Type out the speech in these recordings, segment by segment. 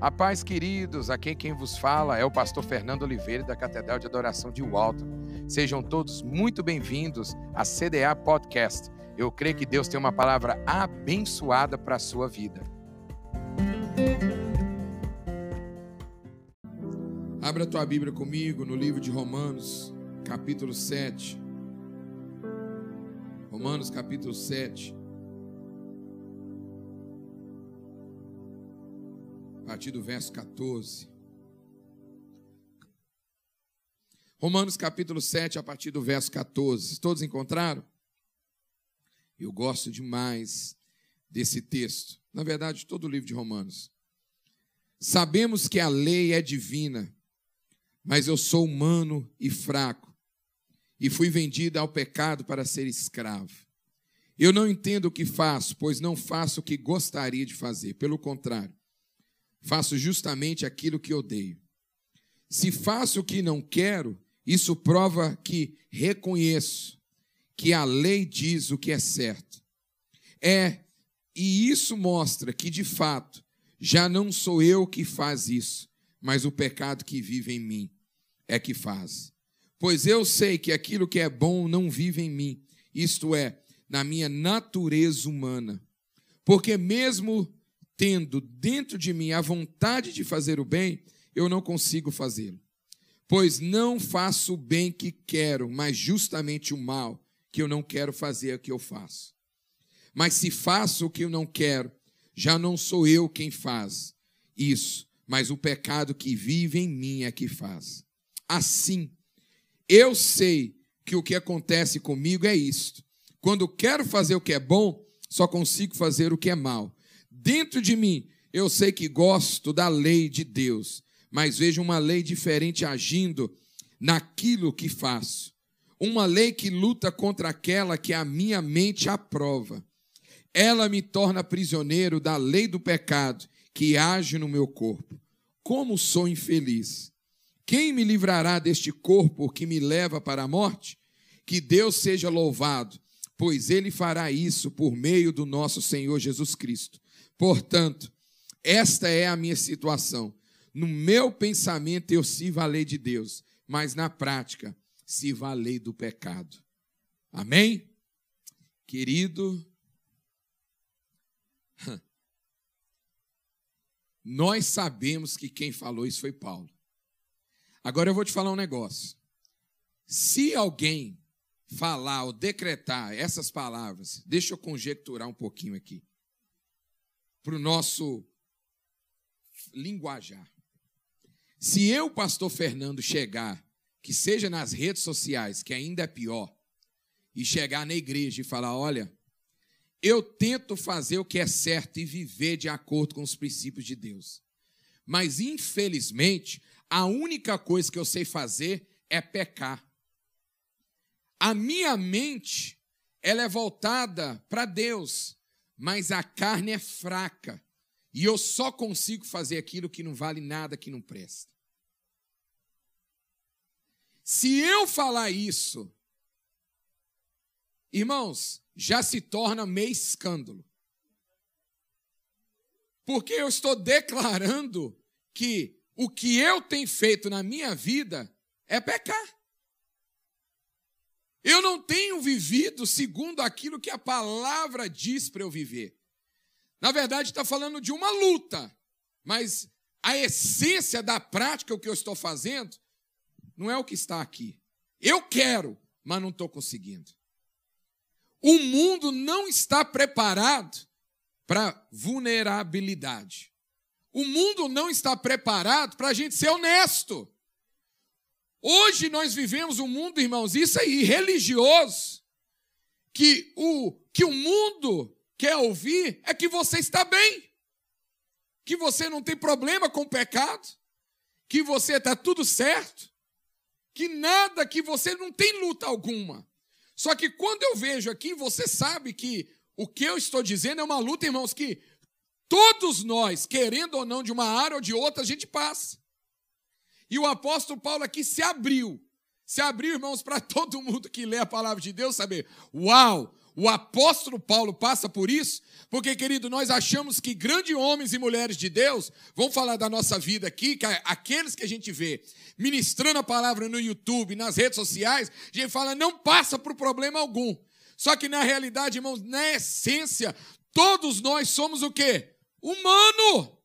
A paz, queridos, aqui quem vos fala é o pastor Fernando Oliveira da Catedral de Adoração de Walton. Sejam todos muito bem-vindos à CDA Podcast. Eu creio que Deus tem uma palavra abençoada para a sua vida. Abra a tua Bíblia comigo no livro de Romanos, capítulo 7. Romanos, capítulo 7. Partir do verso 14. Romanos capítulo 7, a partir do verso 14. Todos encontraram? Eu gosto demais desse texto. Na verdade, todo o livro de Romanos. Sabemos que a lei é divina, mas eu sou humano e fraco, e fui vendido ao pecado para ser escravo. Eu não entendo o que faço, pois não faço o que gostaria de fazer. Pelo contrário, faço justamente aquilo que odeio. Se faço o que não quero, isso prova que reconheço que a lei diz o que é certo. É, e isso mostra que, de fato, já não sou eu que faz isso, mas o pecado que vive em mim é que faz. Pois eu sei que aquilo que é bom não vive em mim, isto é, na minha natureza humana. Porque mesmo tendo dentro de mim a vontade de fazer o bem, eu não consigo fazê-lo. Pois não faço o bem que quero, mas justamente o mal que eu não quero fazer é o que eu faço. Mas se faço o que eu não quero, já não sou eu quem faz isso, mas o pecado que vive em mim é que faz. Assim, eu sei que o que acontece comigo é isto. Quando quero fazer o que é bom, só consigo fazer o que é mal. Dentro de mim, eu sei que gosto da lei de Deus, mas vejo uma lei diferente agindo naquilo que faço. Uma lei que luta contra aquela que a minha mente aprova. Ela me torna prisioneiro da lei do pecado que age no meu corpo. Como sou infeliz! Quem me livrará deste corpo que me leva para a morte? Que Deus seja louvado, pois Ele fará isso por meio do nosso Senhor Jesus Cristo. Portanto, esta é a minha situação. No meu pensamento eu sirvo a lei de Deus, mas na prática sirvo a lei do pecado. Amém? Querido, nós sabemos que quem falou isso foi Paulo. Agora eu vou te falar um negócio. Se alguém falar ou decretar essas palavras, deixa eu conjecturar um pouquinho aqui para o nosso linguajar. Se eu, pastor Fernando, chegar, que seja nas redes sociais, que ainda é pior, e chegar na igreja e falar: olha, eu tento fazer o que é certo e viver de acordo com os princípios de Deus. Mas, infelizmente, a única coisa que eu sei fazer é pecar. A minha mente, ela é voltada para Deus mas a carne é fraca. E eu só consigo fazer aquilo que não vale nada, que não presta. Se eu falar isso, irmãos, já se torna meio escândalo. Porque eu estou declarando que o que eu tenho feito na minha vida é pecar. Eu não tenho vivido segundo aquilo que a palavra diz para eu viver. Na verdade, está falando de uma luta, mas a essência da prática, o que eu estou fazendo, não é o que está aqui. Eu quero, mas não estou conseguindo. O mundo não está preparado para vulnerabilidade. O mundo não está preparado para a gente ser honesto. Hoje nós vivemos um mundo, irmãos, isso aí, religioso, que o que o mundo quer ouvir é que você está bem, que você não tem problema com o pecado, que você está tudo certo, que nada, que você não tem luta alguma. Só que quando eu vejo aqui, você sabe que o que eu estou dizendo é uma luta, irmãos, que todos nós, querendo ou não, de uma área ou de outra, a gente passa. E o apóstolo Paulo aqui se abriu. Se abriu, irmãos, para todo mundo que lê a palavra de Deus saber: uau, o apóstolo Paulo passa por isso, porque, querido, nós achamos que grandes homens e mulheres de Deus, vão falar da nossa vida aqui, que aqueles que a gente vê ministrando a palavra no YouTube, nas redes sociais, a gente fala, não passa por problema algum. Só que na realidade, irmãos, na essência, todos nós somos o quê? Humano.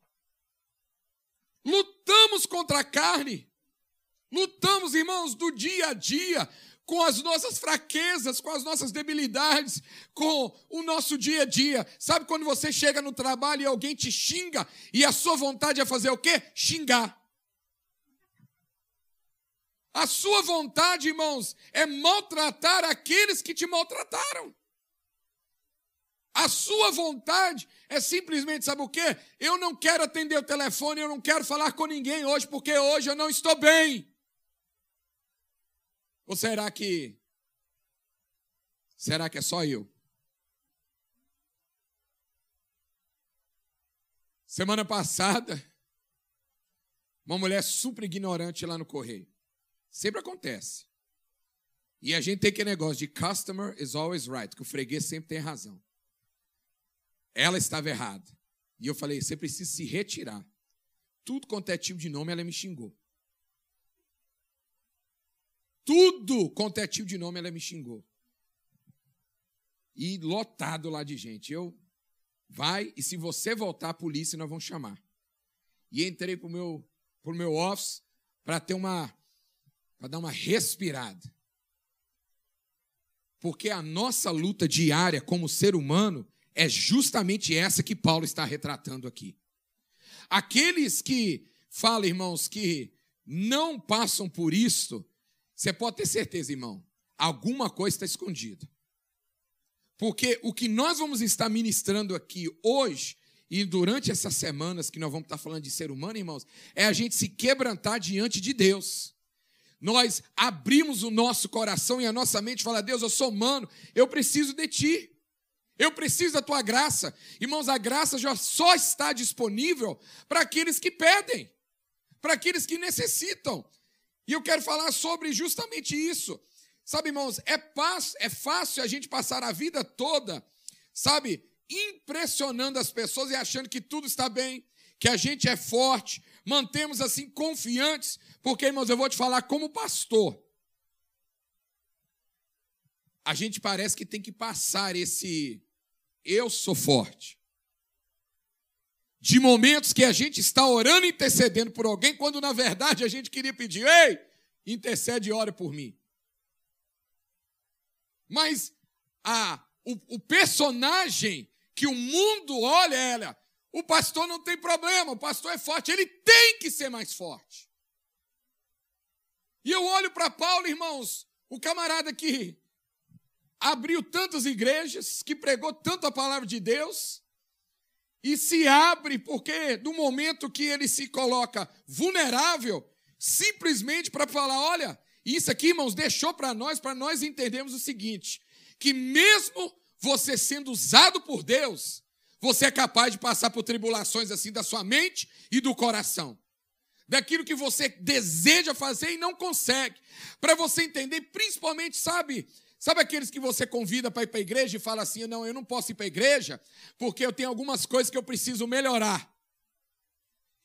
Lutamos contra a carne. Lutamos, irmãos, do dia a dia com as nossas fraquezas, com as nossas debilidades, com o nosso dia a dia. Sabe quando você chega no trabalho e alguém te xinga e a sua vontade é fazer o quê? Xingar. A sua vontade, irmãos, é maltratar aqueles que te maltrataram. A sua vontade é simplesmente, sabe o quê? Eu não quero atender o telefone, eu não quero falar com ninguém hoje, porque hoje eu não estou bem. Ou será que. Será que é só eu? Semana passada, uma mulher super ignorante lá no correio. Sempre acontece. E a gente tem aquele negócio de customer is always right, que o freguês sempre tem razão. Ela estava errada. E eu falei: você precisa se retirar. Tudo quanto é tipo de nome, ela me xingou. Tudo quanto é tipo de nome, ela me xingou. E lotado lá de gente. Eu, vai, e se você voltar, a polícia nós vamos chamar. E entrei pro meu, pro meu office para ter uma, para dar uma respirada. Porque a nossa luta diária como ser humano é justamente essa que Paulo está retratando aqui. Aqueles que falam, irmãos, que não passam por isto, você pode ter certeza, irmão, alguma coisa está escondida. Porque o que nós vamos estar ministrando aqui hoje e durante essas semanas que nós vamos estar falando de ser humano, irmãos, é a gente se quebrantar diante de Deus. Nós abrimos o nosso coração e a nossa mente e falar: Deus, eu sou humano, eu preciso de ti. Eu preciso da tua graça. Irmãos, a graça já só está disponível para aqueles que pedem, para aqueles que necessitam. E eu quero falar sobre justamente isso. Sabe, irmãos, é, fácil, é fácil a gente passar a vida toda, sabe, impressionando as pessoas e achando que tudo está bem, que a gente é forte, mantemos assim confiantes, porque, irmãos, eu vou te falar como pastor. A gente parece que tem que passar esse eu sou forte de momentos que a gente está orando e intercedendo por alguém, quando na verdade a gente queria pedir: ei, intercede e ore por mim. Mas a, o, o personagem que o mundo olha, ela, o pastor não tem problema, o pastor é forte, ele tem que ser mais forte. E eu olho para Paulo, irmãos, o camarada que abriu tantas igrejas, que pregou tanto a palavra de Deus, e se abre porque do momento que ele se coloca vulnerável, simplesmente para falar, olha, isso aqui, irmãos, deixou para nós, para nós entendermos o seguinte, que mesmo você sendo usado por Deus, você é capaz de passar por tribulações assim da sua mente e do coração. Daquilo que você deseja fazer e não consegue. Para você entender, principalmente, sabe, Sabe aqueles que você convida para ir para a igreja e fala assim: não, eu não posso ir para a igreja porque eu tenho algumas coisas que eu preciso melhorar.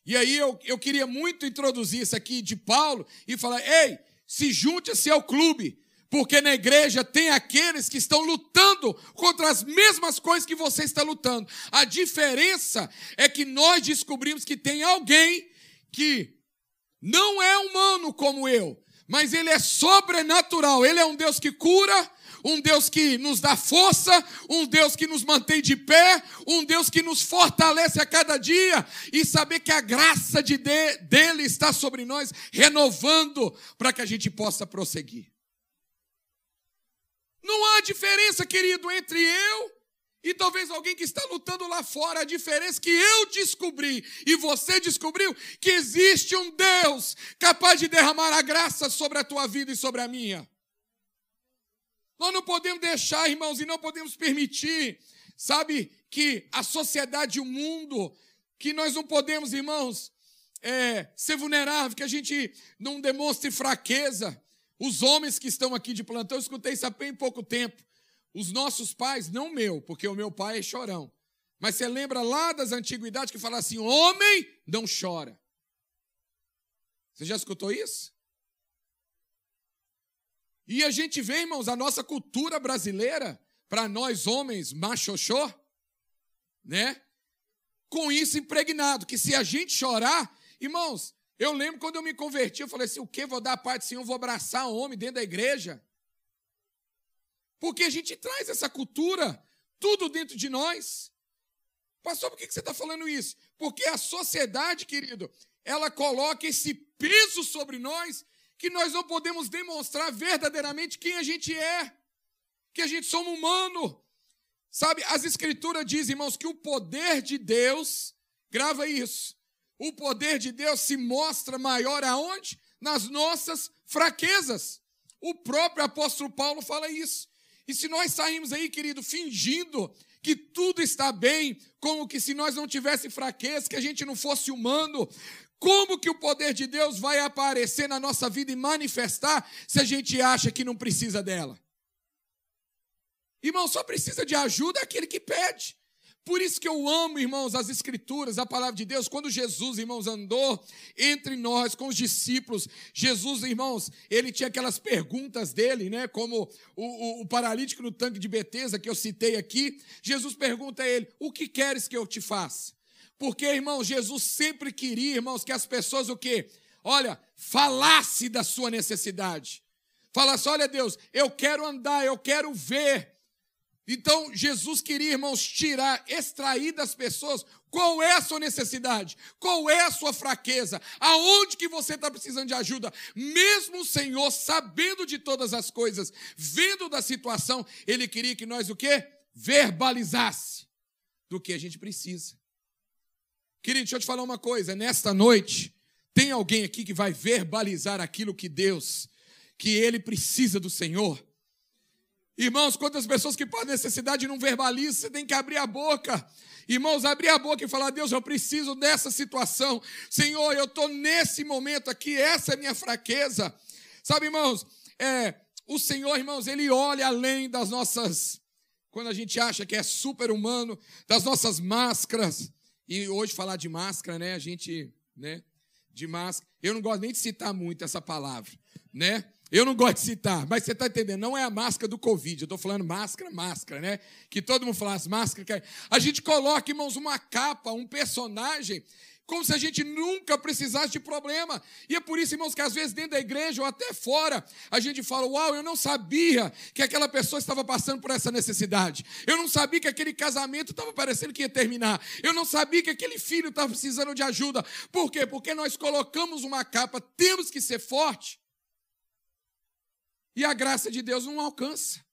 E aí eu, eu queria muito introduzir isso aqui de Paulo e falar: ei, se junte-se ao clube, porque na igreja tem aqueles que estão lutando contra as mesmas coisas que você está lutando. A diferença é que nós descobrimos que tem alguém que não é humano como eu, mas ele é sobrenatural. Ele é um Deus que cura, um Deus que nos dá força, um Deus que nos mantém de pé, um Deus que nos fortalece a cada dia e saber que a graça de, de dele está sobre nós, renovando para que a gente possa prosseguir. Não há diferença, querido, entre eu e talvez alguém que está lutando lá fora, a diferença é que eu descobri e você descobriu que existe um Deus capaz de derramar a graça sobre a tua vida e sobre a minha. Nós não podemos deixar, irmãos, e não podemos permitir, sabe, que a sociedade o mundo, que nós não podemos, irmãos, é, ser vulnerável, que a gente não demonstre fraqueza. Os homens que estão aqui de plantão, eu escutei isso há bem pouco tempo. Os nossos pais, não meu, porque o meu pai é chorão. Mas você lembra lá das antiguidades que fala assim: homem não chora. Você já escutou isso? E a gente vê, irmãos, a nossa cultura brasileira, para nós homens machoxô, né? Com isso impregnado, que se a gente chorar, irmãos, eu lembro quando eu me converti, eu falei assim: o que? Vou dar a parte do Senhor, vou abraçar um homem dentro da igreja. Porque a gente traz essa cultura, tudo dentro de nós. Pastor, por que você está falando isso? Porque a sociedade, querido, ela coloca esse peso sobre nós que nós não podemos demonstrar verdadeiramente quem a gente é, que a gente somos humano. Sabe, as escrituras dizem, irmãos, que o poder de Deus, grava isso, o poder de Deus se mostra maior aonde? Nas nossas fraquezas. O próprio apóstolo Paulo fala isso. E se nós sairmos aí, querido, fingindo que tudo está bem, como que se nós não tivéssemos fraqueza, que a gente não fosse humano, como que o poder de Deus vai aparecer na nossa vida e manifestar se a gente acha que não precisa dela? Irmão, só precisa de ajuda aquele que pede. Por isso que eu amo, irmãos, as Escrituras, a palavra de Deus. Quando Jesus, irmãos, andou entre nós com os discípulos, Jesus, irmãos, ele tinha aquelas perguntas dele, né? Como o, o, o paralítico no tanque de Betesda que eu citei aqui. Jesus pergunta a ele: O que queres que eu te faça? Porque, irmãos, Jesus sempre queria, irmãos, que as pessoas o quê? Olha, falasse da sua necessidade. Falasse, olha Deus, eu quero andar, eu quero ver. Então, Jesus queria, irmãos, tirar, extrair das pessoas qual é a sua necessidade, qual é a sua fraqueza, aonde que você está precisando de ajuda. Mesmo o Senhor, sabendo de todas as coisas, vendo da situação, Ele queria que nós o quê? Verbalizasse do que a gente precisa. Querido, deixa eu te falar uma coisa. Nesta noite, tem alguém aqui que vai verbalizar aquilo que Deus, que Ele precisa do Senhor? Irmãos, quantas pessoas que podem necessidade não verbalizam, você tem que abrir a boca. Irmãos, abrir a boca e falar: Deus, eu preciso dessa situação. Senhor, eu estou nesse momento aqui, essa é a minha fraqueza. Sabe, irmãos, é, o Senhor, irmãos, Ele olha além das nossas, quando a gente acha que é super humano, das nossas máscaras. E hoje falar de máscara, né? A gente, né? De máscara. Eu não gosto nem de citar muito essa palavra, né? Eu não gosto de citar, mas você está entendendo, não é a máscara do Covid, eu estou falando máscara, máscara, né? Que todo mundo falasse máscara. A gente coloca, irmãos, uma capa, um personagem, como se a gente nunca precisasse de problema. E é por isso, irmãos, que às vezes dentro da igreja ou até fora, a gente fala: Uau, eu não sabia que aquela pessoa estava passando por essa necessidade. Eu não sabia que aquele casamento estava parecendo que ia terminar. Eu não sabia que aquele filho estava precisando de ajuda. Por quê? Porque nós colocamos uma capa, temos que ser forte e a graça de Deus não alcança.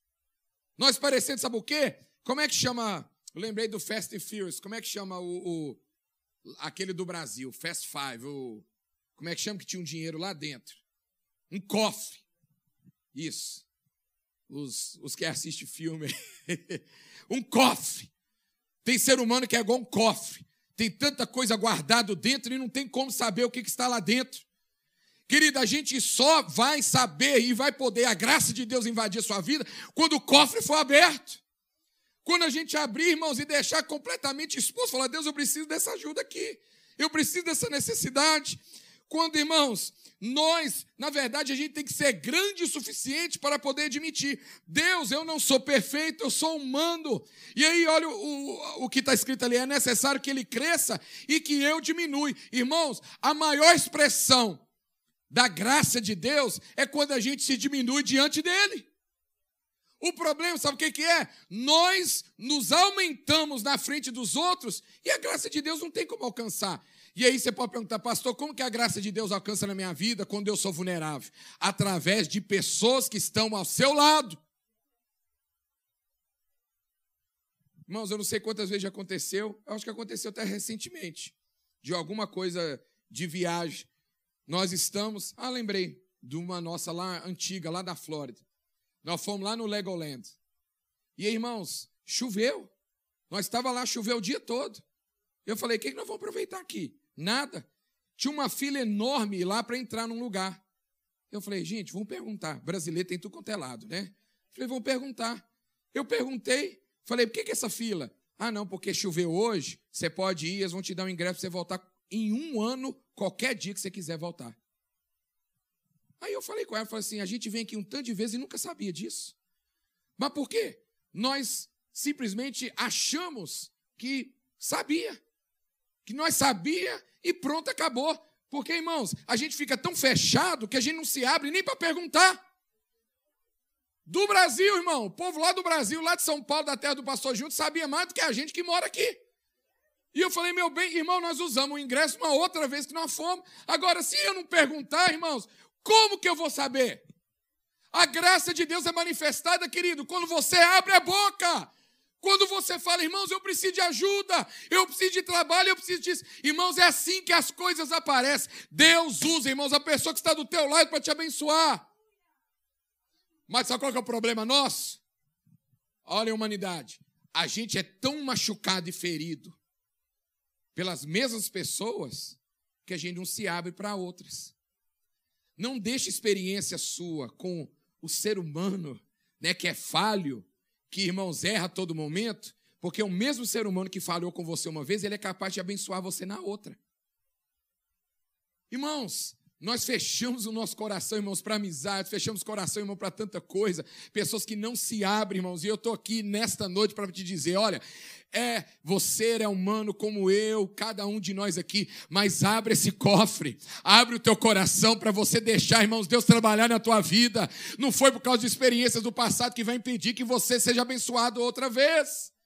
Nós parecendo, sabe o quê? Como é que chama? Eu lembrei do Fast and Furious. Como é que chama o, o aquele do Brasil, Fast Five? O, como é que chama que tinha um dinheiro lá dentro? Um cofre. Isso. Os, os que assistem filme. um cofre. Tem ser humano que é igual um cofre. Tem tanta coisa guardado dentro e não tem como saber o que, que está lá dentro. Querida, a gente só vai saber e vai poder a graça de Deus invadir a sua vida quando o cofre for aberto. Quando a gente abrir, irmãos, e deixar completamente exposto, falar: Deus, eu preciso dessa ajuda aqui, eu preciso dessa necessidade. Quando, irmãos, nós, na verdade, a gente tem que ser grande o suficiente para poder admitir: Deus, eu não sou perfeito, eu sou humano. E aí, olha o, o, que está escrito ali: é necessário que ele cresça e que eu diminui. Irmãos, a maior expressão da graça de Deus é quando a gente se diminui diante dele. O problema, sabe o que é? Nós nos aumentamos na frente dos outros e a graça de Deus não tem como alcançar. E aí você pode perguntar, pastor, como que a graça de Deus alcança na minha vida quando eu sou vulnerável? Através de pessoas que estão ao seu lado. Irmãos, eu não sei quantas vezes já aconteceu, eu acho que aconteceu até recentemente, de alguma coisa de viagem. Nós estamos. Ah, lembrei de uma nossa lá antiga, lá da Flórida. Nós fomos lá no Legoland. E irmãos, choveu. Nós estava lá, choveu o dia todo. Eu falei: o que, que nós vamos aproveitar aqui? Nada. Tinha uma fila enorme lá para entrar num lugar. Eu falei: gente, vamos perguntar. Brasileiro tem tudo quanto é lado, né? Falei: vamos perguntar. Eu perguntei, falei, por que, que essa fila? Ah, não, porque choveu hoje, você pode ir, eles vão te dar um ingresso para você voltar em um ano, qualquer dia que você quiser voltar. Aí eu falei com ela, falei assim, a gente vem aqui um tanto de vezes e nunca sabia disso. Mas por quê? Nós simplesmente achamos que sabia. Que nós sabia e pronto, acabou. Porque, irmãos, a gente fica tão fechado que a gente não se abre nem para perguntar. Do Brasil, irmão, o povo lá do Brasil, lá de São Paulo, da terra do pastor Junto, sabia mais do que a gente que mora aqui. E eu falei, meu bem, irmão, nós usamos o ingresso uma outra vez que nós fomos. Agora, se eu não perguntar, irmãos, como que eu vou saber? A graça de Deus é manifestada, querido, quando você abre a boca. Quando você fala, irmãos, eu preciso de ajuda, eu preciso de trabalho, eu preciso disso. Irmãos, é assim que as coisas aparecem. Deus usa, irmãos, a pessoa que está do teu lado para te abençoar. Mas sabe qual é o problema nosso? Olha a humanidade. A gente é tão machucado e ferido pelas mesmas pessoas que a gente não se abre para outras. Não deixe experiência sua com o ser humano, né, que é falho, que, irmãos, erra a todo momento, porque o mesmo ser humano que falhou com você uma vez, ele é capaz de abençoar você na outra. Irmãos, nós fechamos o nosso coração, irmãos, para amizade, fechamos o coração, irmão, para tanta coisa. Pessoas que não se abrem, irmãos. E eu estou aqui nesta noite para te dizer: olha, é, você é humano como eu, cada um de nós aqui, mas abre esse cofre, abre o teu coração para você deixar, irmãos, Deus trabalhar na tua vida. Não foi por causa de experiências do passado que vai impedir que você seja abençoado outra vez.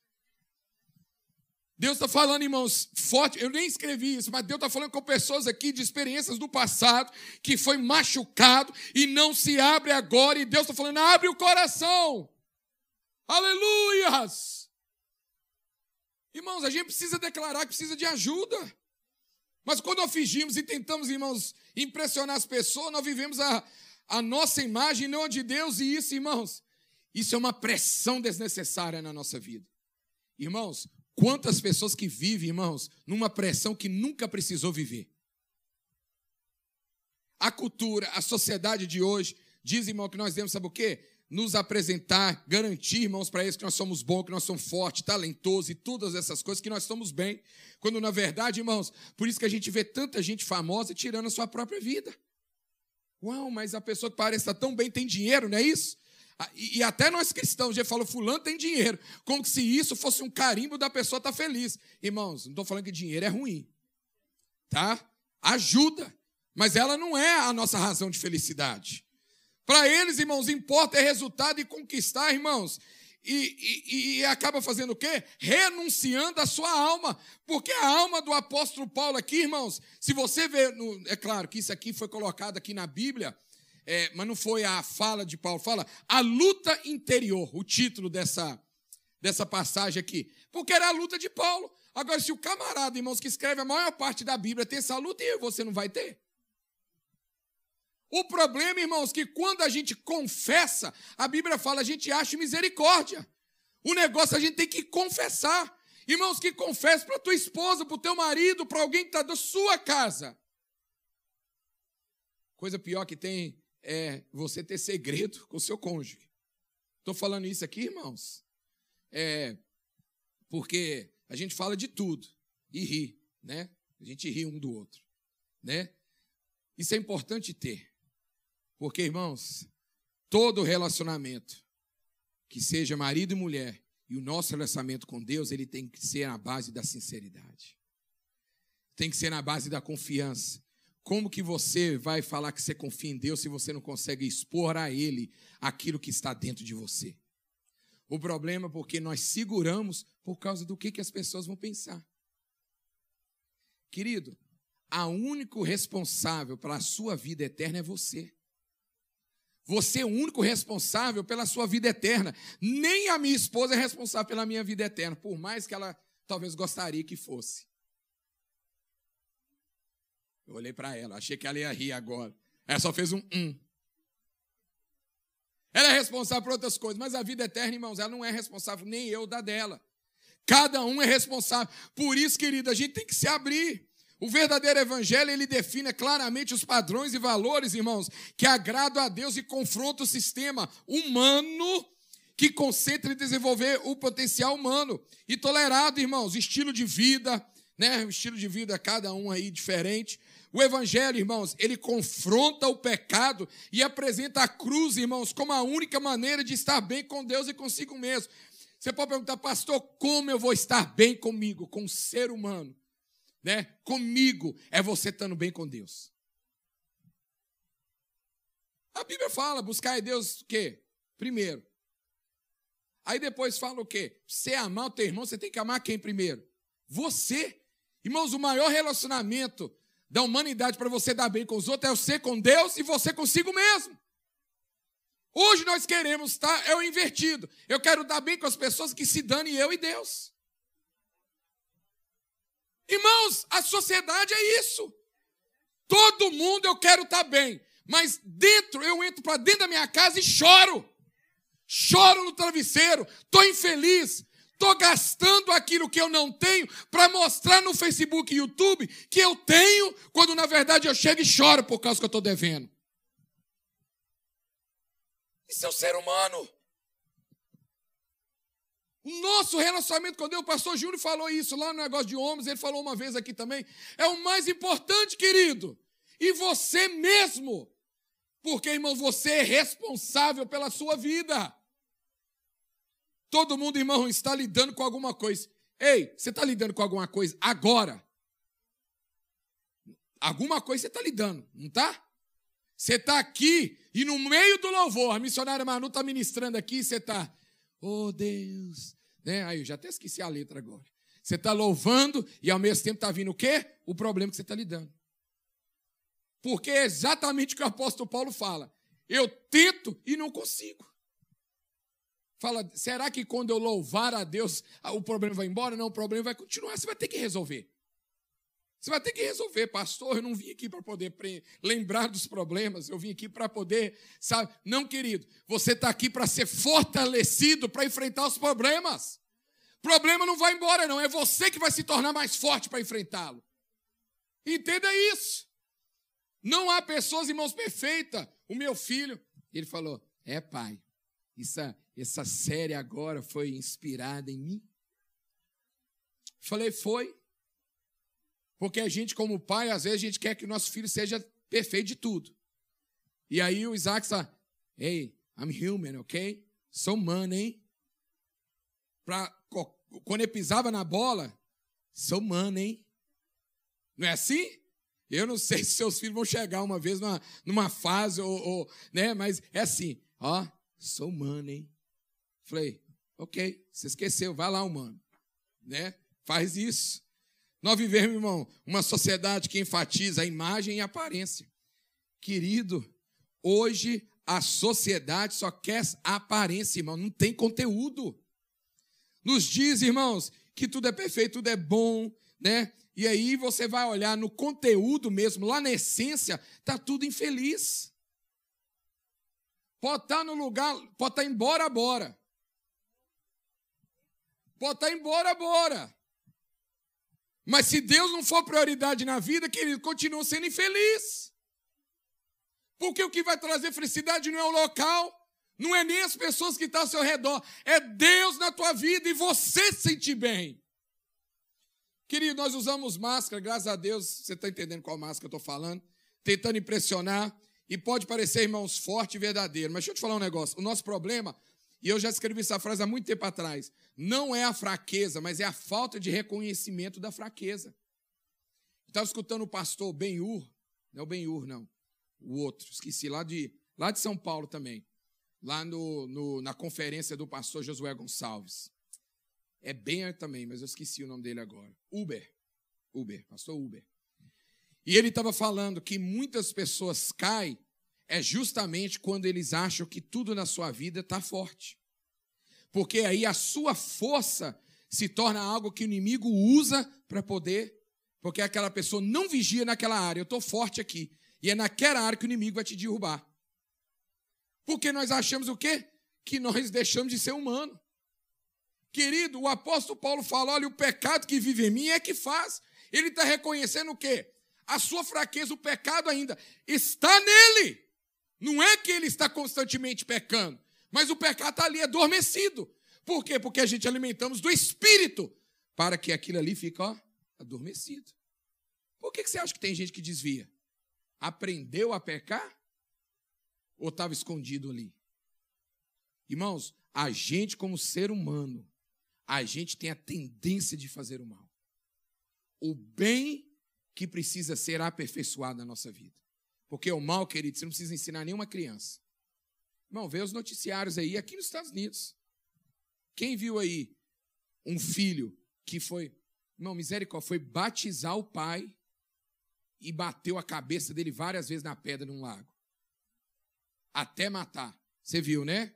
Deus está falando, irmãos, forte. Eu nem escrevi isso, mas Deus está falando com pessoas aqui de experiências do passado, que foi machucado e não se abre agora. E Deus está falando, abre o coração. Aleluias! Irmãos, a gente precisa declarar que precisa de ajuda. Mas quando nós fingimos e tentamos, irmãos, impressionar as pessoas, nós vivemos a, a nossa imagem, não a de Deus, e isso, irmãos, isso é uma pressão desnecessária na nossa vida. Irmãos, Quantas pessoas que vivem, irmãos, numa pressão que nunca precisou viver. A cultura, a sociedade de hoje diz, irmão, que nós devemos, sabe o quê? Nos apresentar, garantir, irmãos, para eles que nós somos bons, que nós somos fortes, talentosos e todas essas coisas, que nós estamos bem. Quando, na verdade, irmãos, por isso que a gente vê tanta gente famosa tirando a sua própria vida. Uau, mas a pessoa que parece estar tão bem tem dinheiro, não é isso? Ah, e, até nós cristãos, já falou, fulano tem dinheiro, como se isso fosse um carimbo da pessoa estar tá feliz. Irmãos, não estou falando que dinheiro é ruim, tá? Ajuda, mas ela não é a nossa razão de felicidade. Para eles, irmãos, importa é resultado e conquistar, irmãos. E, e, e, acaba fazendo o quê? Renunciando a sua alma. Porque a alma do apóstolo Paulo aqui, irmãos, se você ver, no, é claro que isso aqui foi colocado aqui na Bíblia, é, mas não foi a fala de Paulo, fala a luta interior, o título dessa, dessa passagem aqui. Porque era a luta de Paulo. Agora, se o camarada, irmãos, que escreve a maior parte da Bíblia tem essa luta, e você não vai ter? O problema, irmãos, que quando a gente confessa, a Bíblia fala, a gente acha misericórdia. O negócio a gente tem que confessar. Irmãos, que confesse para tua esposa, para o teu marido, para alguém que está da sua casa. Coisa pior que tem é você ter segredo com o seu cônjuge. Estou falando isso aqui, irmãos, é porque a gente fala de tudo e ri, né? A gente ri um do outro, né? Isso é importante ter, porque, irmãos, todo relacionamento que seja marido e mulher e o nosso relacionamento com Deus, ele tem que ser na base da sinceridade. Tem que ser na base da confiança. Como que você vai falar que você confia em Deus se você não consegue expor a Ele aquilo que está dentro de você? O problema é porque nós seguramos por causa do que, que as pessoas vão pensar. Querido, a único responsável pela sua vida eterna é você. Você é o único responsável pela sua vida eterna. Nem a minha esposa é responsável pela minha vida eterna, por mais que ela talvez gostaria que fosse. Eu olhei para ela, achei que ela ia rir agora. Ela só fez um um. Ela é responsável por outras coisas, mas a vida eterna, irmãos, ela não é responsável, nem eu da dela. Cada um é responsável. Por isso, querido, a gente tem que se abrir. O verdadeiro evangelho, ele define claramente os padrões e valores, irmãos, que agradam a Deus e confronta o sistema humano que concentra em desenvolver o potencial humano. E tolerado, irmãos, estilo de vida, né? Estilo de vida, cada um aí diferente. O Evangelho, irmãos, ele confronta o pecado e apresenta a cruz, irmãos, como a única maneira de estar bem com Deus e consigo mesmo. Você pode perguntar, pastor, como eu vou estar bem comigo, com o ser humano? Né? Comigo é você estando bem com Deus. A Bíblia fala, buscar em Deus o quê? Primeiro. Aí depois fala o quê? Você amar o teu irmão, você tem que amar quem primeiro? Você. Irmãos, o maior relacionamento da humanidade para você dar bem com os outros é você com Deus e você consigo mesmo. Hoje nós queremos, tá? É o invertido. Eu quero dar bem com as pessoas que se dane eu e Deus. Irmãos, a sociedade é isso. Todo mundo eu quero estar tá bem, mas dentro eu entro para dentro da minha casa e choro. Choro no travesseiro, estou infeliz, Estou gastando aquilo que eu não tenho para mostrar no Facebook e YouTube que eu tenho, quando na verdade eu chego e choro por causa que eu estou devendo. Isso é o ser humano. O nosso relacionamento com Deus, o pastor Júnior falou isso lá no negócio de homens, ele falou uma vez aqui também. É o mais importante, querido. E você mesmo. Porque, irmão, você é responsável pela sua vida. Todo mundo, irmão, está lidando com alguma coisa. Ei, você está lidando com alguma coisa agora? Alguma coisa você está lidando, não está? Você está aqui e no meio do louvor, a missionária Manu está ministrando aqui e você está, oh Deus, né? Aí eu já até esqueci a letra agora. Você está louvando e ao mesmo tempo está vindo o quê? O problema que você está lidando. Porque é exatamente o que o apóstolo Paulo fala. Eu tento e não consigo. Fala, será que quando eu louvar a Deus, o problema vai embora? Não, o problema vai continuar. Você vai ter que resolver. Você vai ter que resolver, pastor. Eu não vim aqui para poder lembrar dos problemas, eu vim aqui para poder, sabe? Não, querido, você está aqui para ser fortalecido para enfrentar os problemas. Problema não vai embora, não. É você que vai se tornar mais forte para enfrentá-lo. Entenda isso. Não há pessoas, irmãos, perfeitas. O meu filho, ele falou: É, pai, é essa série agora foi inspirada em mim? Falei, foi. Porque a gente, como pai, às vezes a gente quer que o nosso filho seja perfeito de tudo. E aí o Isaac está, hey, I'm human, ok? Sou humano, hein? Pra, quando ele pisava na bola, sou humano, hein? Não é assim? Eu não sei se seus filhos vão chegar uma vez numa, numa fase, ou, ou, né? mas é assim, ó, sou humano, hein? Falei, ok, você esqueceu, vai lá, humano. Né? Faz isso. Nós vivemos, irmão, uma sociedade que enfatiza a imagem e a aparência. Querido, hoje a sociedade só quer aparência, irmão, não tem conteúdo. Nos diz, irmãos, que tudo é perfeito, tudo é bom, né? E aí você vai olhar no conteúdo mesmo, lá na essência, tá tudo infeliz. Pode estar tá no lugar, pode estar tá embora, bora. Pode estar embora, bora. Mas se Deus não for prioridade na vida, querido, continua sendo infeliz. Porque o que vai trazer felicidade não é o local, não é nem as pessoas que estão ao seu redor, é Deus na tua vida e você se sentir bem. Querido, nós usamos máscara, graças a Deus, você está entendendo qual máscara eu estou falando, tentando impressionar, e pode parecer, irmãos, forte e verdadeiro, mas deixa eu te falar um negócio: o nosso problema e eu já escrevi essa frase há muito tempo atrás. Não é a fraqueza, mas é a falta de reconhecimento da fraqueza. Estava escutando o pastor Ben-Hur, não é o Ben-Hur, não, o outro, esqueci, lá de, lá de São Paulo também, lá no, no, na conferência do pastor Josué Gonçalves. É Ben também, mas eu esqueci o nome dele agora. Uber, Uber, pastor Uber. E ele estava falando que muitas pessoas caem é justamente quando eles acham que tudo na sua vida está forte. Porque aí a sua força se torna algo que o inimigo usa para poder, porque aquela pessoa não vigia naquela área. Eu estou forte aqui. E é naquela área que o inimigo vai te derrubar. Porque nós achamos o quê? Que nós deixamos de ser humano. Querido, o apóstolo Paulo fala: olha, o pecado que vive em mim é que faz. Ele está reconhecendo o quê? A sua fraqueza, o pecado ainda está nele. Não é que ele está constantemente pecando, Mas o pecado está ali adormecido. Por quê? Porque a gente alimentamos do espírito para que aquilo ali fique ó, adormecido. Por que, que você acha que tem gente que desvia? Aprendeu a pecar? Ou estava escondido ali? Irmãos, a gente, como ser humano, a gente tem a tendência de fazer o mal. O bem que precisa ser aperfeiçoado na nossa vida. Porque o mal, querido, você não precisa ensinar nenhuma criança. Irmão, vê os noticiários aí, aqui nos Estados Unidos. Quem viu aí um filho que foi, irmão, misericórdia, foi batizar o pai e bateu a cabeça dele várias vezes na pedra num lago. Até matar. Você viu, né?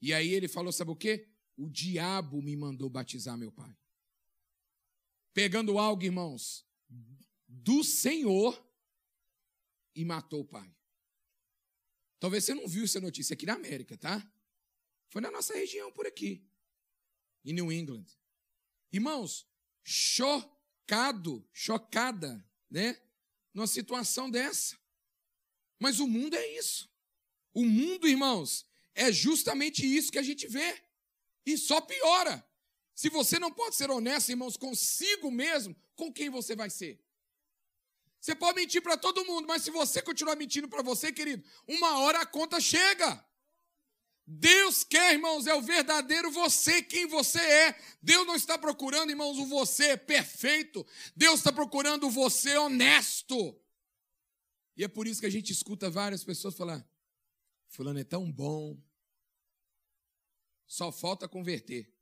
E aí ele falou: sabe o quê? O diabo me mandou batizar meu pai. Pegando algo, irmãos, do Senhor e matou o pai. Talvez você não viu essa notícia aqui na América, tá? Foi na nossa região por aqui, em New England. Irmãos, chocado, chocada, né? Numa situação dessa. Mas o mundo é isso. O mundo, irmãos, é justamente isso que a gente vê. E só piora. Se você não pode ser honesto, irmãos, consigo mesmo, com quem você vai ser? Você pode mentir para todo mundo, mas se você continuar mentindo para você, querido, uma hora a conta chega. Deus quer, irmãos, é o verdadeiro você, quem você é. Deus não está procurando, irmãos, o você perfeito. Deus está procurando o você honesto. E é por isso que a gente escuta várias pessoas falar: Fulano é tão bom, só falta converter.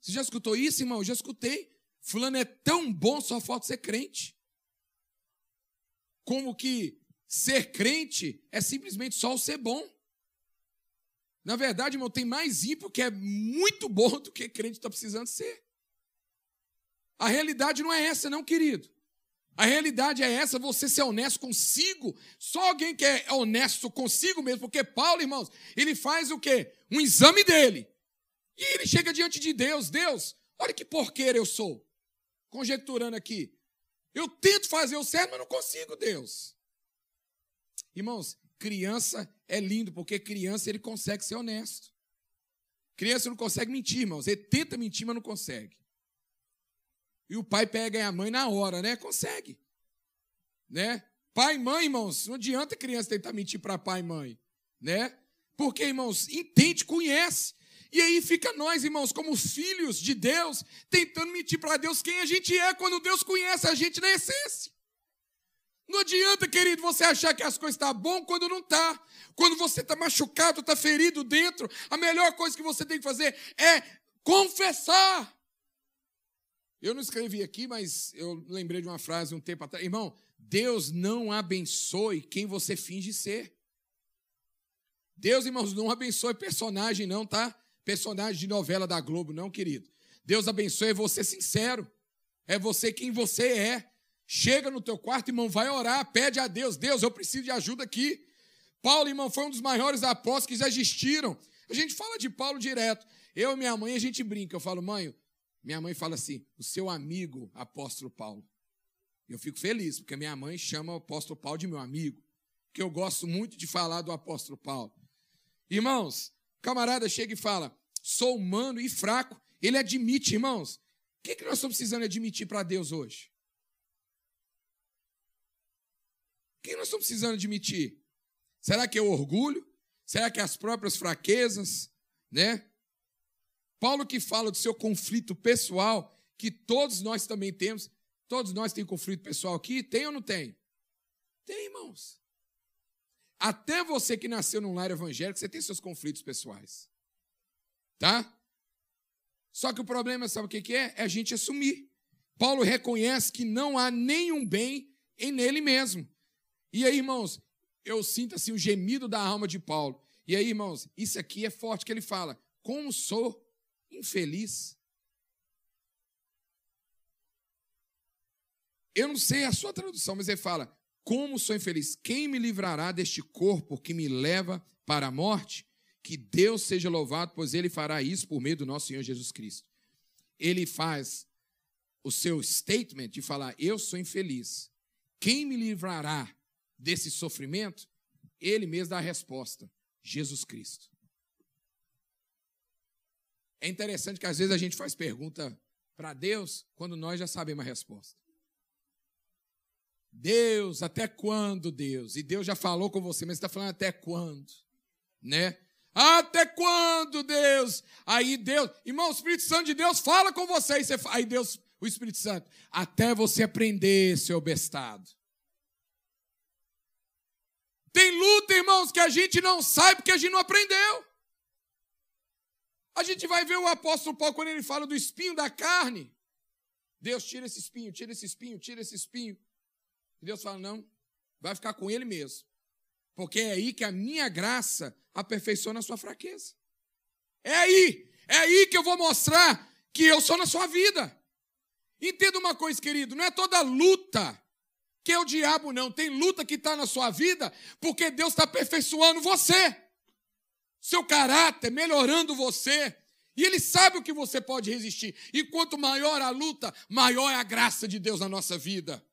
Você já escutou isso, irmão? Eu já escutei. Fulano é tão bom, só falta ser crente. Como que ser crente é simplesmente só o ser bom. Na verdade, irmão, tem mais ímpio que é muito bom do que crente está precisando ser. A realidade não é essa, não, querido. A realidade é essa, você ser honesto consigo. Só alguém que é honesto consigo mesmo, porque Paulo, irmãos, ele faz o quê? Um exame dele. E ele chega diante de Deus, Deus, olha que porqueira eu sou. Conjecturando aqui. Eu tento fazer o certo, mas não consigo, Deus. Irmãos, criança é lindo, porque criança ele consegue ser honesto. Criança não consegue mentir, irmãos. Ele tenta mentir, mas não consegue. E o pai pega a mãe na hora, né? Consegue. Né? Pai e mãe, irmãos, não adianta criança tentar mentir para pai e mãe, né? Porque, irmãos, entende, conhece. E aí fica nós, irmãos, como filhos de Deus, tentando mentir para Deus quem a gente é quando Deus conhece a gente na essência. Não adianta, querido, você achar que as coisas estão tá bom quando não está. Quando você está machucado, está ferido dentro, a melhor coisa que você tem que fazer é confessar. Eu não escrevi aqui, mas eu lembrei de uma frase um tempo atrás. Irmão, Deus não abençoe quem você finge ser. Deus, irmãos, não abençoe personagem, não, tá? Personagem de novela da Globo, não, querido. Deus abençoe é você sincero. É você quem você é. Chega no teu quarto, irmão, vai orar, pede a Deus. Deus, eu preciso de ajuda aqui. Paulo, irmão, foi um dos maiores apóstolos que já existiram. A gente fala de Paulo direto. Eu e minha mãe, a gente brinca. Eu falo, mãe, minha mãe fala assim, o seu amigo, apóstolo Paulo. Eu fico feliz, porque minha mãe chama o apóstolo Paulo de meu amigo. Porque eu gosto muito de falar do apóstolo Paulo. Irmãos, camarada chega e fala, sou humano e fraco. Ele admite, irmãos. O que, que nós estamos precisando admitir para Deus hoje? O que nós estamos precisando admitir? Será que é o orgulho? Será que é as próprias fraquezas? Né? Paulo que fala do seu conflito pessoal, que todos nós também temos. Todos nós temos conflito pessoal aqui? Tem ou não tem? Tem, irmãos. Até você que nasceu num lar evangélico, você tem seus conflitos pessoais. Tá? Só que o problema, sabe o que é? É a gente assumir. Paulo reconhece que não há nenhum bem em nele mesmo. E aí, irmãos, eu sinto assim o gemido da alma de Paulo. E aí, irmãos, isso aqui é forte que ele fala: como sou infeliz. Eu não sei a sua tradução, mas ele fala: como sou infeliz? Quem me livrará deste corpo que me leva para a morte? Que Deus seja louvado, pois Ele fará isso por meio do nosso Senhor Jesus Cristo. Ele faz o seu statement de falar: Eu sou infeliz. Quem me livrará desse sofrimento, ele mesmo dá a resposta. Jesus Cristo. É interessante que às vezes a gente faz pergunta para Deus quando nós já sabemos a resposta. Deus, até quando, Deus? E Deus já falou com você, mas está falando até quando? Né? Até quando, Deus? Aí Deus, irmão, o Espírito Santo de Deus fala com você. você aí Deus, o Espírito Santo, até você aprender, seu bestado. Tem luta, irmãos, que a gente não sabe porque a gente não aprendeu. A gente vai ver o apóstolo Paulo quando ele fala do espinho da carne. Deus tira esse espinho, tira esse espinho, tira esse espinho. E Deus fala: não, vai ficar com ele mesmo. Porque é aí que a minha graça aperfeiçoa a sua fraqueza. É aí, é aí que eu vou mostrar que eu sou na sua vida. Entenda uma coisa, querido: não é toda luta que é o diabo, não. Tem luta que está na sua vida porque Deus está aperfeiçoando você, seu caráter, melhorando você. E Ele sabe o que você pode resistir. E quanto maior a luta, maior é a graça de Deus na nossa vida.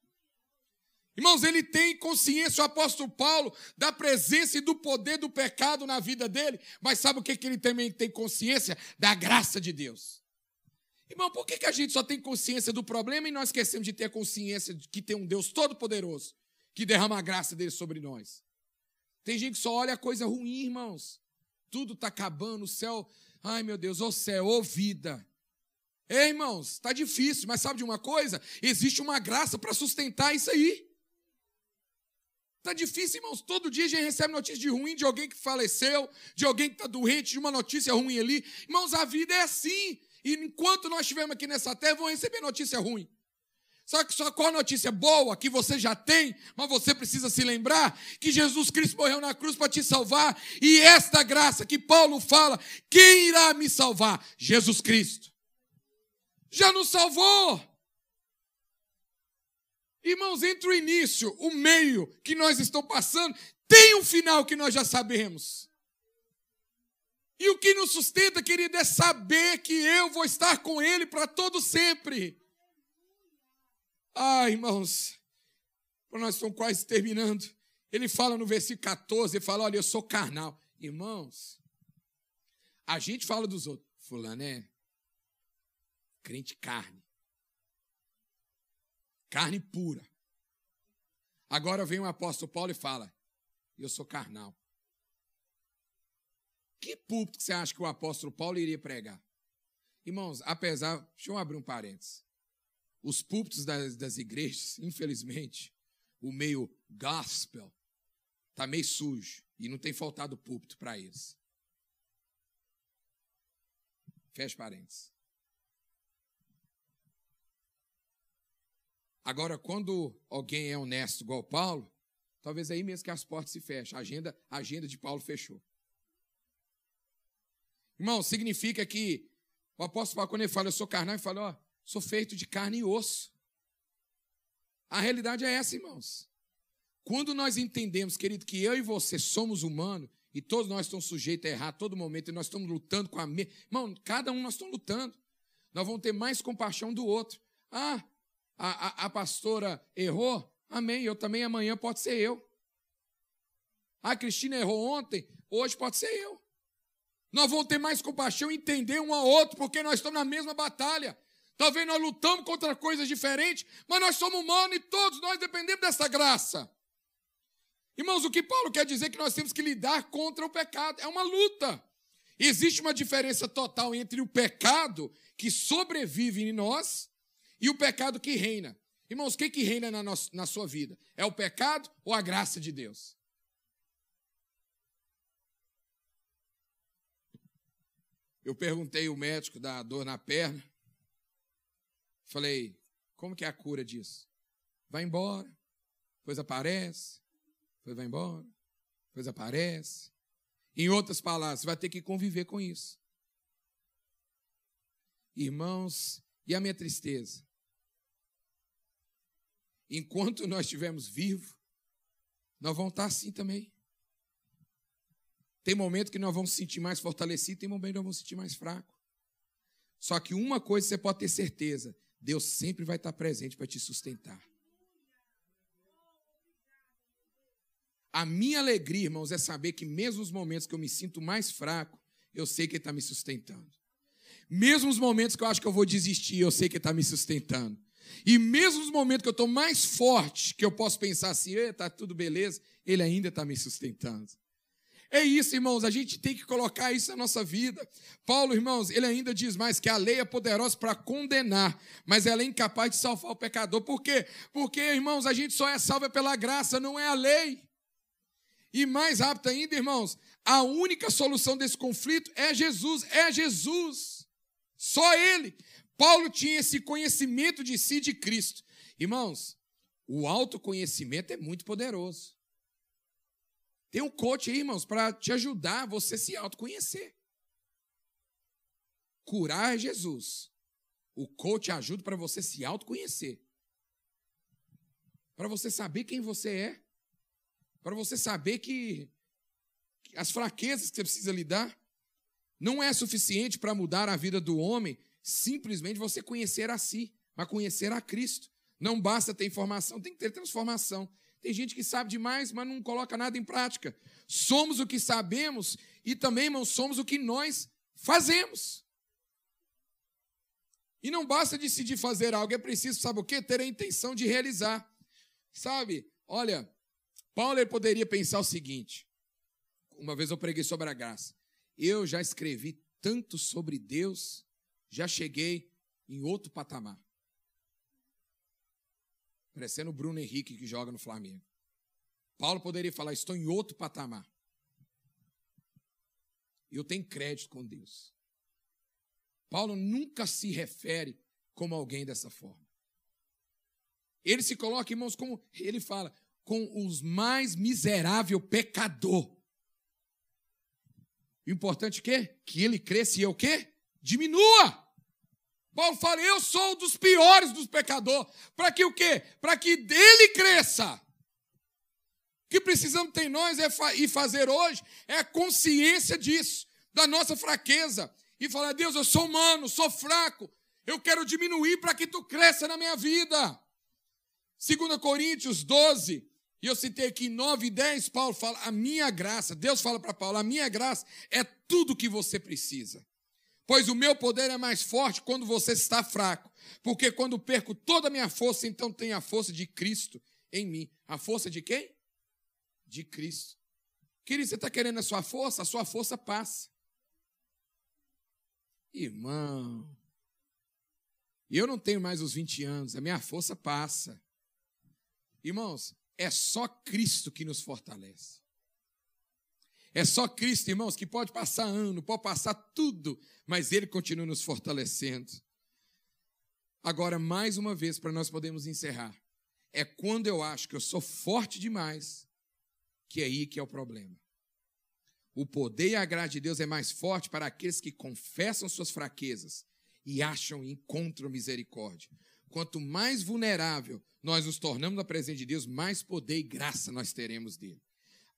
Irmãos, ele tem consciência, o apóstolo Paulo, da presença e do poder do pecado na vida dele, mas sabe o que, que ele também tem consciência? Da graça de Deus. Irmão, por que, que a gente só tem consciência do problema e nós esquecemos de ter consciência de que tem um Deus todo-poderoso que derrama a graça dele sobre nós? Tem gente que só olha a coisa ruim, irmãos. Tudo está acabando, o céu. Ai, meu Deus, ô céu, ô vida. Ei, irmãos, está difícil, mas sabe de uma coisa? Existe uma graça para sustentar isso aí. Está difícil, irmãos. Todo dia a gente recebe notícia de ruim de alguém que faleceu, de alguém que está doente, de uma notícia ruim ali. Irmãos, a vida é assim. E enquanto nós estivermos aqui nessa terra, vão receber notícia ruim. Só que só qual notícia boa que você já tem, mas você precisa se lembrar que Jesus Cristo morreu na cruz para te salvar. E esta graça que Paulo fala, quem irá me salvar? Jesus Cristo. Já nos salvou. Irmãos, entre o início, o meio que nós estamos passando, tem um final que nós já sabemos. E o que nos sustenta, querido, é saber que eu vou estar com Ele para todo sempre. Ah, irmãos, nós estamos quase terminando. Ele fala no versículo 14, ele fala, olha, eu sou carnal. Irmãos, a gente fala dos outros. Fulano é crente carne. Carne pura. Agora vem o apóstolo Paulo e fala, eu sou carnal. Que púlpito que você acha que o apóstolo Paulo iria pregar? Irmãos, apesar. Deixa eu abrir um parênteses. Os púlpitos das, das igrejas, infelizmente, o meio gospel, está meio sujo. E não tem faltado púlpito para eles. Fecha parênteses. Agora, quando alguém é honesto igual Paulo, talvez aí mesmo que as portas se fecham. A agenda, a agenda de Paulo fechou. Irmão, significa que o apóstolo Paulo, quando ele fala, eu sou carnal, ele fala, ó, sou feito de carne e osso. A realidade é essa, irmãos. Quando nós entendemos, querido, que eu e você somos humanos, e todos nós estamos sujeitos a errar a todo momento, e nós estamos lutando com a mesma. Irmão, cada um nós estamos lutando. Nós vamos ter mais compaixão do outro. Ah, a, a, a pastora errou? Amém. Eu também amanhã pode ser eu. A Cristina errou ontem, hoje pode ser eu. Nós vamos ter mais compaixão e entender um ao outro, porque nós estamos na mesma batalha. Talvez nós lutamos contra coisas diferentes, mas nós somos humanos e todos nós dependemos dessa graça. Irmãos, o que Paulo quer dizer é que nós temos que lidar contra o pecado. É uma luta. Existe uma diferença total entre o pecado que sobrevive em nós e o pecado que reina. Irmãos, o que, que reina na, nossa, na sua vida? É o pecado ou a graça de Deus? Eu perguntei o médico da dor na perna. Falei, como que é a cura disso? Vai embora, depois aparece, depois vai embora, depois aparece. Em outras palavras, vai ter que conviver com isso. Irmãos, e a minha tristeza? Enquanto nós estivermos vivos, nós vamos estar assim também. Tem momento que nós vamos se sentir mais fortalecidos, tem momento que nós vamos se sentir mais fracos. Só que uma coisa você pode ter certeza: Deus sempre vai estar presente para te sustentar. A minha alegria, irmãos, é saber que mesmo nos momentos que eu me sinto mais fraco, eu sei que Ele está me sustentando. Mesmo nos momentos que eu acho que eu vou desistir, eu sei que Ele está me sustentando. E mesmo nos momentos que eu estou mais forte, que eu posso pensar assim, está tudo beleza, Ele ainda está me sustentando. É isso, irmãos, a gente tem que colocar isso na nossa vida. Paulo, irmãos, ele ainda diz mais que a lei é poderosa para condenar, mas ela é incapaz de salvar o pecador. Por quê? Porque, irmãos, a gente só é salvo pela graça, não é a lei. E mais rápido ainda, irmãos, a única solução desse conflito é Jesus, é Jesus. Só Ele. Paulo tinha esse conhecimento de si de Cristo. Irmãos, o autoconhecimento é muito poderoso. Tem um coach aí, irmãos, para te ajudar a você se autoconhecer. Curar é Jesus. O coach ajuda para você se autoconhecer. Para você saber quem você é. Para você saber que as fraquezas que você precisa lidar não é suficiente para mudar a vida do homem simplesmente você conhecer a si, mas conhecer a Cristo. Não basta ter informação, tem que ter transformação. Tem gente que sabe demais, mas não coloca nada em prática. Somos o que sabemos e também, irmãos, somos o que nós fazemos. E não basta decidir fazer algo, é preciso, sabe o quê? Ter a intenção de realizar. Sabe? Olha, Paulo poderia pensar o seguinte. Uma vez eu preguei sobre a graça. Eu já escrevi tanto sobre Deus, já cheguei em outro patamar. Parecendo o Bruno Henrique que joga no Flamengo. Paulo poderia falar: estou em outro patamar. Eu tenho crédito com Deus. Paulo nunca se refere como alguém dessa forma. Ele se coloca, irmãos, como ele fala, com os mais miserável pecador. O importante é que ele cresça e eu quê? Diminua. Paulo fala: Eu sou dos piores dos pecadores. Para que o quê? Para que dele cresça. O que precisamos ter nós é e fazer hoje é a consciência disso, da nossa fraqueza. E falar: Deus, eu sou humano, sou fraco. Eu quero diminuir para que tu cresça na minha vida. 2 Coríntios 12, e eu citei aqui 9 e 10, Paulo fala: A minha graça, Deus fala para Paulo: A minha graça é tudo que você precisa. Pois o meu poder é mais forte quando você está fraco. Porque quando perco toda a minha força, então tenho a força de Cristo em mim. A força de quem? De Cristo. Querido, você está querendo a sua força? A sua força passa. Irmão, eu não tenho mais os 20 anos, a minha força passa. Irmãos, é só Cristo que nos fortalece. É só Cristo, irmãos, que pode passar ano, pode passar tudo, mas Ele continua nos fortalecendo. Agora, mais uma vez, para nós podermos encerrar, é quando eu acho que eu sou forte demais, que é aí que é o problema. O poder e a graça de Deus é mais forte para aqueles que confessam suas fraquezas e acham e encontram misericórdia. Quanto mais vulnerável nós nos tornamos na presença de Deus, mais poder e graça nós teremos dele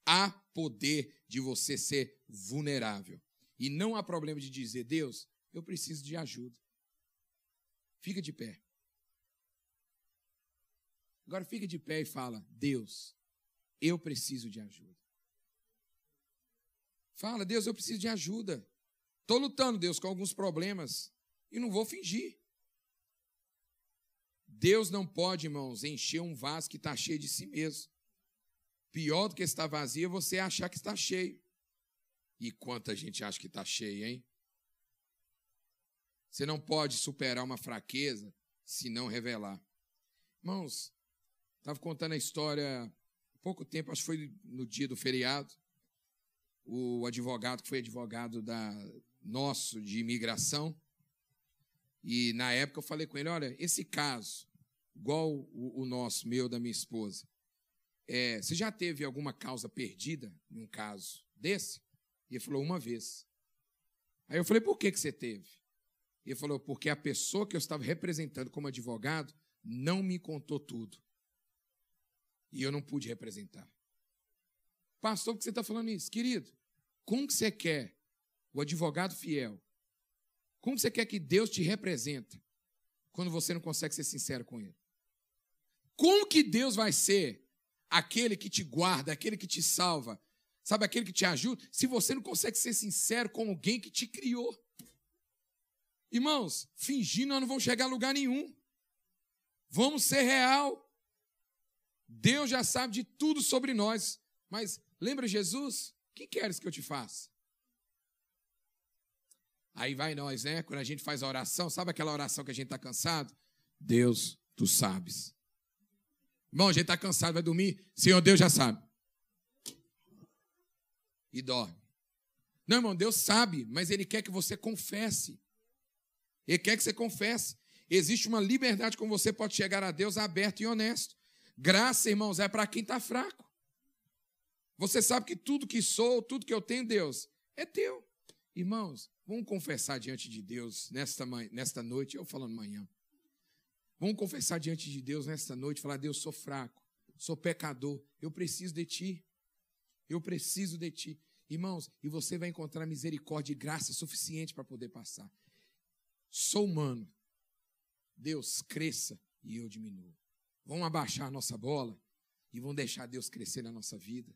há poder de você ser vulnerável. E não há problema de dizer, Deus, eu preciso de ajuda. Fica de pé. Agora fica de pé e fala, Deus, eu preciso de ajuda. Fala, Deus, eu preciso de ajuda. Estou lutando, Deus, com alguns problemas e não vou fingir. Deus não pode, irmãos, encher um vaso que está cheio de si mesmo. Pior do que estar vazio é você achar que está cheio. E quanta gente acha que está cheio, hein? Você não pode superar uma fraqueza se não revelar. Irmãos, estava contando a história há pouco tempo, acho que foi no dia do feriado. O advogado, que foi advogado da nosso de imigração, e na época eu falei com ele: olha, esse caso, igual o, o nosso, meu, da minha esposa, é, você já teve alguma causa perdida em um caso desse? E ele falou, uma vez. Aí eu falei, por que, que você teve? E ele falou, porque a pessoa que eu estava representando como advogado não me contou tudo. E eu não pude representar. Pastor, por que você está falando isso? Querido, como que você quer o advogado fiel? Como você quer que Deus te represente quando você não consegue ser sincero com ele? Como que Deus vai ser aquele que te guarda, aquele que te salva, sabe aquele que te ajuda, se você não consegue ser sincero com alguém que te criou. Irmãos, fingindo nós não vamos chegar a lugar nenhum. Vamos ser real. Deus já sabe de tudo sobre nós. Mas lembra Jesus? O que queres que eu te faça? Aí vai nós, né? Quando a gente faz a oração, sabe aquela oração que a gente está cansado? Deus, tu sabes. Bom, a gente está cansado, vai dormir. Senhor, Deus já sabe. E dorme. Não, irmão, Deus sabe, mas Ele quer que você confesse. Ele quer que você confesse. Existe uma liberdade como você pode chegar a Deus aberto e honesto. Graça, irmãos, é para quem está fraco. Você sabe que tudo que sou, tudo que eu tenho, Deus, é teu. Irmãos, vamos confessar diante de Deus nesta, nesta noite, eu falando manhã. Vamos confessar diante de Deus nesta noite, falar: Deus, sou fraco, sou pecador, eu preciso de Ti. Eu preciso de Ti. Irmãos, e você vai encontrar misericórdia e graça suficiente para poder passar. Sou humano. Deus cresça e eu diminuo. Vamos abaixar a nossa bola e vamos deixar Deus crescer na nossa vida.